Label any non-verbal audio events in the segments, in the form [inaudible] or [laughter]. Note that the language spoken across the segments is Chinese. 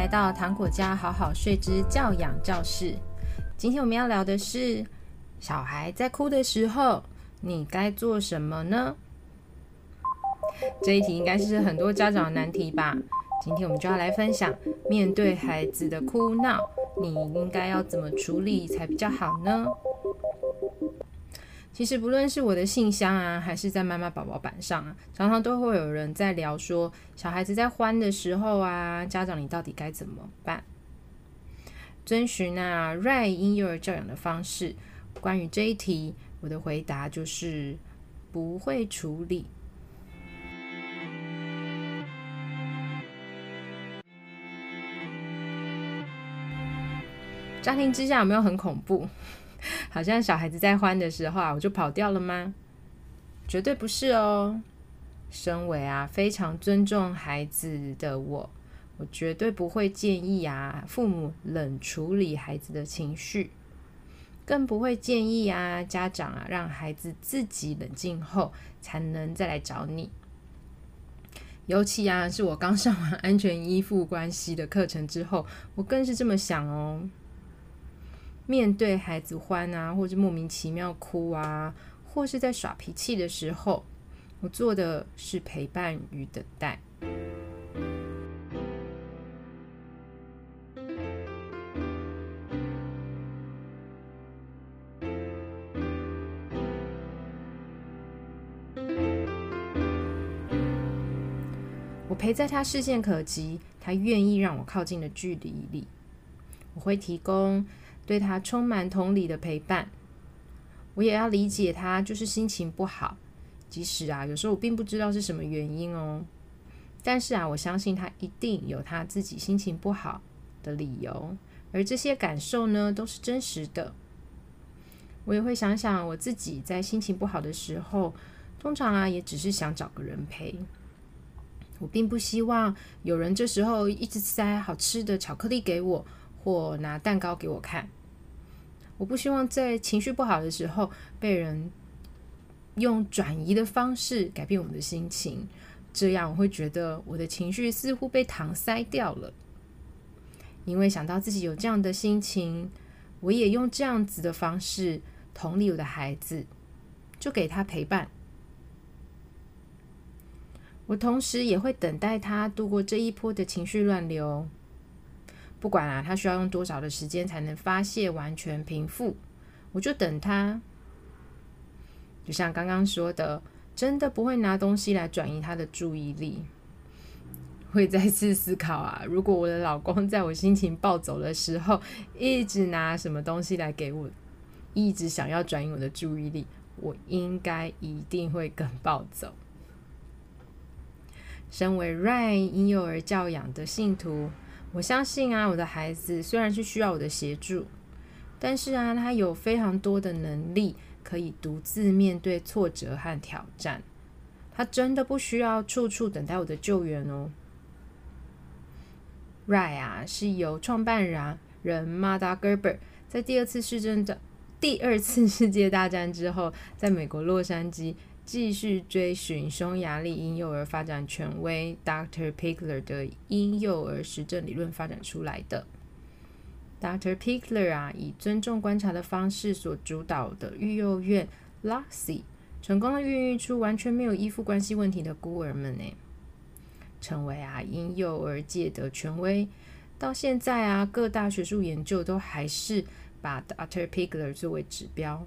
来到糖果家好好睡之教养教室。今天我们要聊的是，小孩在哭的时候，你该做什么呢？这一题应该是很多家长的难题吧？今天我们就要来分享，面对孩子的哭闹，你应该要怎么处理才比较好呢？其实不论是我的信箱啊，还是在妈妈宝宝版上啊，常常都会有人在聊说，小孩子在欢的时候啊，家长你到底该怎么办？遵循啊 Right 婴幼儿教养的方式，关于这一题，我的回答就是不会处理。家庭之下有没有很恐怖？[laughs] 好像小孩子在欢的时候啊，我就跑掉了吗？绝对不是哦。身为啊非常尊重孩子的我，我绝对不会建议啊父母冷处理孩子的情绪，更不会建议啊家长啊让孩子自己冷静后才能再来找你。尤其啊是我刚上完安全依附关系的课程之后，我更是这么想哦。面对孩子欢啊，或者莫名其妙哭啊，或是在耍脾气的时候，我做的是陪伴与等待。我陪在他视线可及，他愿意让我靠近的距离里，我会提供。对他充满同理的陪伴，我也要理解他就是心情不好，即使啊有时候我并不知道是什么原因哦，但是啊我相信他一定有他自己心情不好的理由，而这些感受呢都是真实的。我也会想想我自己在心情不好的时候，通常啊也只是想找个人陪，我并不希望有人这时候一直塞好吃的巧克力给我，或拿蛋糕给我看。我不希望在情绪不好的时候被人用转移的方式改变我们的心情，这样我会觉得我的情绪似乎被搪塞掉了。因为想到自己有这样的心情，我也用这样子的方式同理我的孩子，就给他陪伴。我同时也会等待他度过这一波的情绪乱流。不管啊，他需要用多少的时间才能发泄完全平复，我就等他。就像刚刚说的，真的不会拿东西来转移他的注意力。会再次思考啊，如果我的老公在我心情暴走的时候，一直拿什么东西来给我，一直想要转移我的注意力，我应该一定会更暴走。身为 Right 婴幼儿教养的信徒。我相信啊，我的孩子虽然是需要我的协助，但是啊，他有非常多的能力可以独自面对挫折和挑战。他真的不需要处处等待我的救援哦。Right 啊，是由创办人人 Mada Gerber 在第二次世界的第二次世界大战之后，在美国洛杉矶。继续追寻匈牙利婴幼儿发展权威 Dr. Pickler 的婴幼儿实证理论发展出来的。Dr. Pickler 啊，以尊重观察的方式所主导的育幼院 Luxie，成功的孕育出完全没有依附关系问题的孤儿们呢，成为啊婴幼儿界的权威。到现在啊，各大学术研究都还是把 Dr. Pichler 作为指标。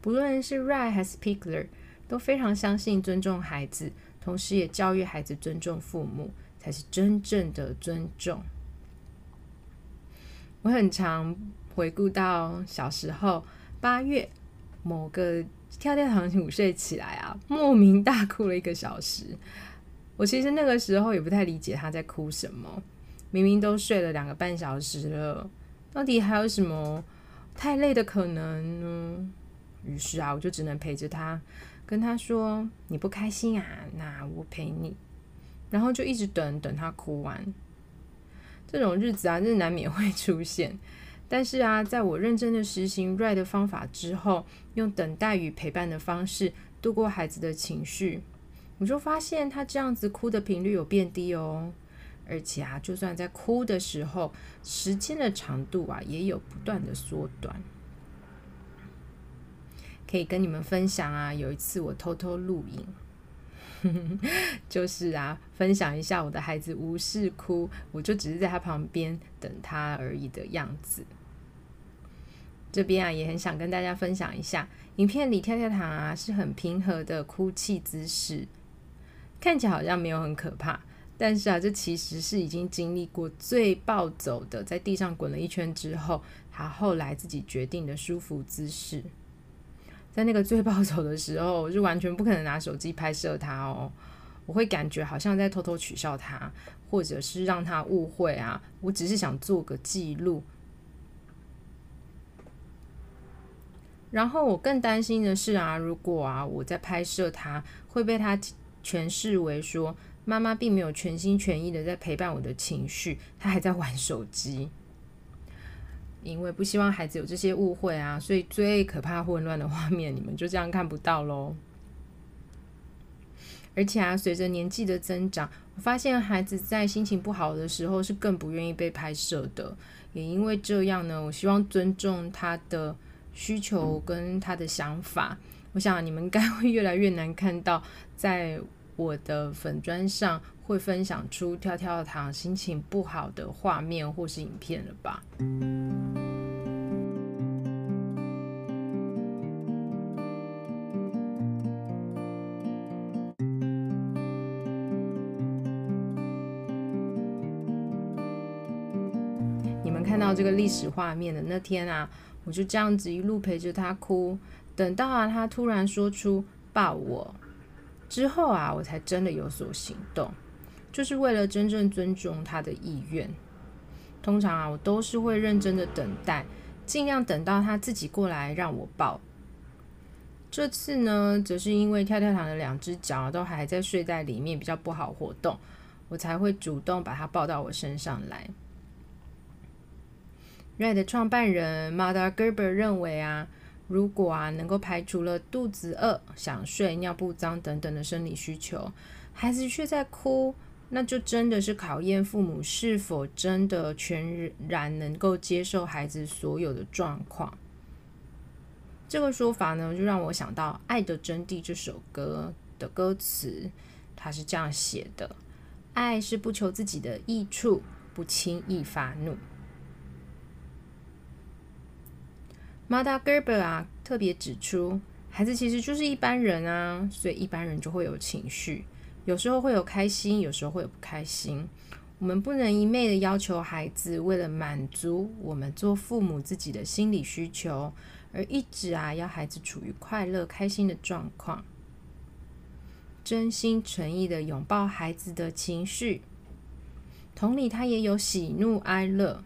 不论是 Right 还是 Pichler，都非常相信尊重孩子，同时也教育孩子尊重父母，才是真正的尊重。我很常回顾到小时候八月某个跳跳糖午睡起来啊，莫名大哭了一个小时。我其实那个时候也不太理解他在哭什么，明明都睡了两个半小时了，到底还有什么太累的可能呢？于是啊，我就只能陪着他，跟他说：“你不开心啊？那我陪你。”然后就一直等等他哭完。这种日子啊，真的难免会出现。但是啊，在我认真的实行 Right 的方法之后，用等待与陪伴的方式度过孩子的情绪，我就发现他这样子哭的频率有变低哦，而且啊，就算在哭的时候，时间的长度啊也有不断的缩短。可以跟你们分享啊，有一次我偷偷录影，[laughs] 就是啊，分享一下我的孩子无事哭，我就只是在他旁边等他而已的样子。这边啊，也很想跟大家分享一下，影片里跳跳糖啊是很平和的哭泣姿势。看起来好像没有很可怕，但是啊，这其实是已经经历过最暴走的，在地上滚了一圈之后，他后来自己决定的舒服姿势。在那个最暴走的时候，我就完全不可能拿手机拍摄他哦，我会感觉好像在偷偷取笑他，或者是让他误会啊，我只是想做个记录。然后我更担心的是啊，如果啊我在拍摄他，会被他。诠释为说，妈妈并没有全心全意的在陪伴我的情绪，她还在玩手机。因为不希望孩子有这些误会啊，所以最可怕混乱的画面，你们就这样看不到喽。而且啊，随着年纪的增长，我发现孩子在心情不好的时候是更不愿意被拍摄的。也因为这样呢，我希望尊重他的需求跟他的想法。我想你们应该会越来越难看到在。我的粉砖上会分享出跳跳糖心情不好的画面或是影片了吧？你们看到这个历史画面的那天啊，我就这样子一路陪着他哭，等到啊他突然说出抱我。之后啊，我才真的有所行动，就是为了真正尊重他的意愿。通常啊，我都是会认真的等待，尽量等到他自己过来让我抱。这次呢，则是因为跳跳糖的两只脚都还在睡袋里面，比较不好活动，我才会主动把他抱到我身上来。Red 创办人 Mada Gerber 认为啊。如果啊，能够排除了肚子饿、想睡、尿布脏等等的生理需求，孩子却在哭，那就真的是考验父母是否真的全然能够接受孩子所有的状况。这个说法呢，就让我想到《爱的真谛》这首歌的歌词，它是这样写的：“爱是不求自己的益处，不轻易发怒。” Mada Gerber 啊，特别指出，孩子其实就是一般人啊，所以一般人就会有情绪，有时候会有开心，有时候会有不开心。我们不能一昧的要求孩子为了满足我们做父母自己的心理需求，而一直啊要孩子处于快乐开心的状况。真心诚意的拥抱孩子的情绪，同理他也有喜怒哀乐。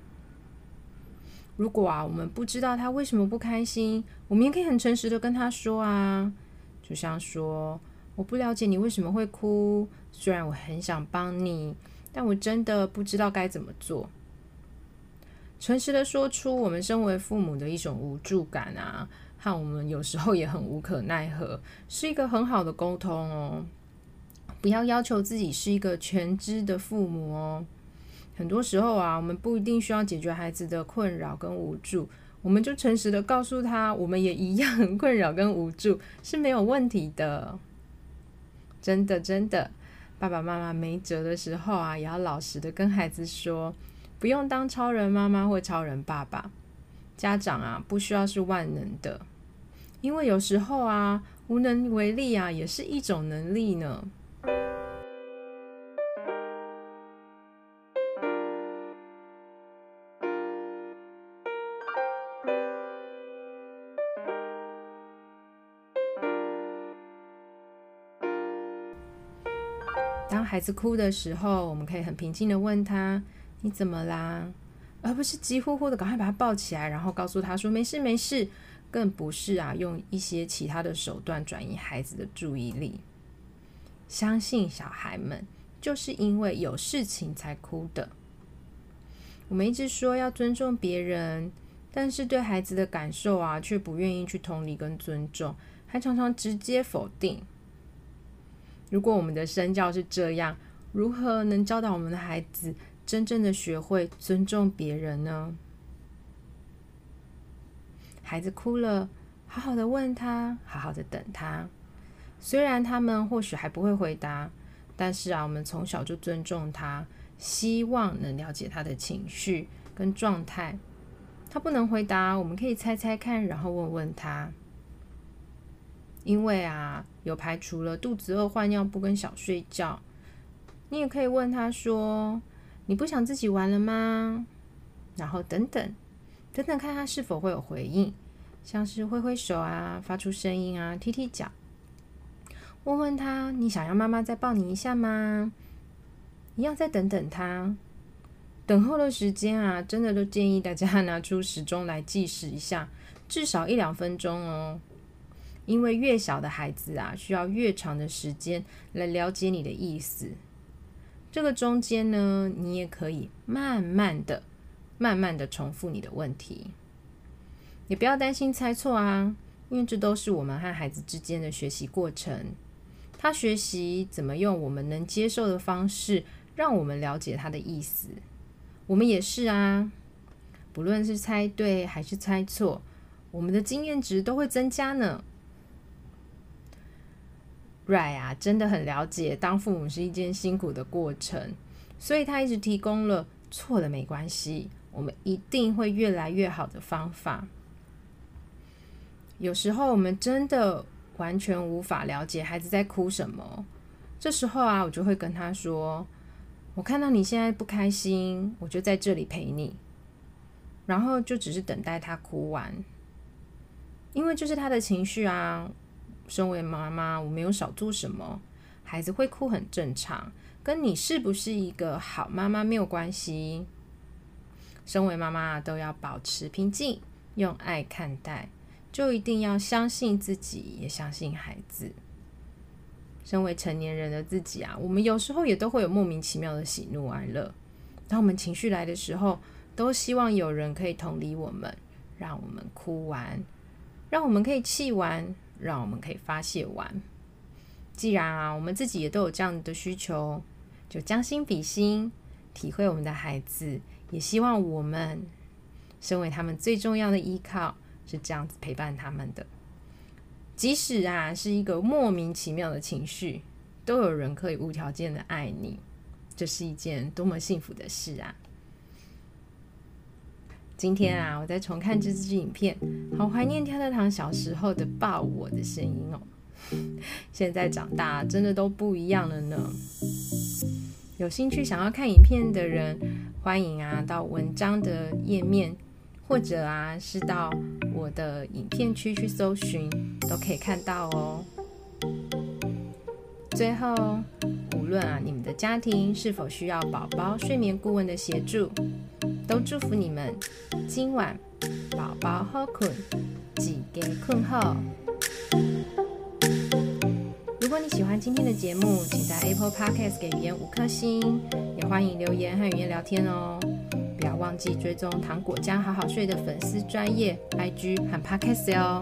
如果啊，我们不知道他为什么不开心，我们也可以很诚实的跟他说啊，就像说，我不了解你为什么会哭，虽然我很想帮你，但我真的不知道该怎么做。诚实的说出我们身为父母的一种无助感啊，和我们有时候也很无可奈何，是一个很好的沟通哦。不要要求自己是一个全知的父母哦。很多时候啊，我们不一定需要解决孩子的困扰跟无助，我们就诚实的告诉他，我们也一样很 [laughs] 困扰跟无助是没有问题的。真的真的，爸爸妈妈没辙的时候啊，也要老实的跟孩子说，不用当超人妈妈或超人爸爸。家长啊，不需要是万能的，因为有时候啊，无能为力啊，也是一种能力呢。当孩子哭的时候，我们可以很平静的问他：“你怎么啦？”而不是急呼呼的赶快把他抱起来，然后告诉他说：“没事没事。”更不是啊，用一些其他的手段转移孩子的注意力。相信小孩们就是因为有事情才哭的。我们一直说要尊重别人，但是对孩子的感受啊，却不愿意去同理跟尊重，还常常直接否定。如果我们的身教是这样，如何能教导我们的孩子真正的学会尊重别人呢？孩子哭了，好好的问他，好好的等他。虽然他们或许还不会回答，但是啊，我们从小就尊重他，希望能了解他的情绪跟状态。他不能回答，我们可以猜猜看，然后问问他。因为啊，有排除了肚子饿、换尿布跟小睡觉，你也可以问他说：“你不想自己玩了吗？”然后等等，等等看他是否会有回应，像是挥挥手啊、发出声音啊、踢踢脚。问问他：“你想要妈妈再抱你一下吗？”一样再等等他。等候的时间啊，真的都建议大家拿出时钟来计时一下，至少一两分钟哦。因为越小的孩子啊，需要越长的时间来了解你的意思。这个中间呢，你也可以慢慢的、慢慢的重复你的问题，也不要担心猜错啊，因为这都是我们和孩子之间的学习过程。他学习怎么用我们能接受的方式，让我们了解他的意思。我们也是啊，不论是猜对还是猜错，我们的经验值都会增加呢。Rai 啊，真的很了解当父母是一件辛苦的过程，所以他一直提供了错了没关系，我们一定会越来越好的方法。有时候我们真的完全无法了解孩子在哭什么，这时候啊，我就会跟他说：“我看到你现在不开心，我就在这里陪你。”然后就只是等待他哭完，因为就是他的情绪啊。身为妈妈，我没有少做什么，孩子会哭很正常，跟你是不是一个好妈妈没有关系。身为妈妈都要保持平静，用爱看待，就一定要相信自己，也相信孩子。身为成年人的自己啊，我们有时候也都会有莫名其妙的喜怒哀乐。当我们情绪来的时候，都希望有人可以同理我们，让我们哭完，让我们可以气完。让我们可以发泄完。既然啊，我们自己也都有这样的需求，就将心比心，体会我们的孩子，也希望我们身为他们最重要的依靠，是这样子陪伴他们的。即使啊是一个莫名其妙的情绪，都有人可以无条件的爱你，这是一件多么幸福的事啊！今天啊，我在重看这支影片，好怀念跳跳糖小时候的抱我的声音哦。[laughs] 现在长大真的都不一样了呢。有兴趣想要看影片的人，欢迎啊到文章的页面，或者啊是到我的影片区去搜寻，都可以看到哦。最后，无论啊你们的家庭是否需要宝宝睡眠顾问的协助，都祝福你们今晚宝宝好困，自家困好。如果你喜欢今天的节目，请在 Apple Podcast 给语言五颗星，也欢迎留言和语言聊天哦。不要忘记追踪糖果酱好好睡的粉丝专业 IG 和 Podcast 哦。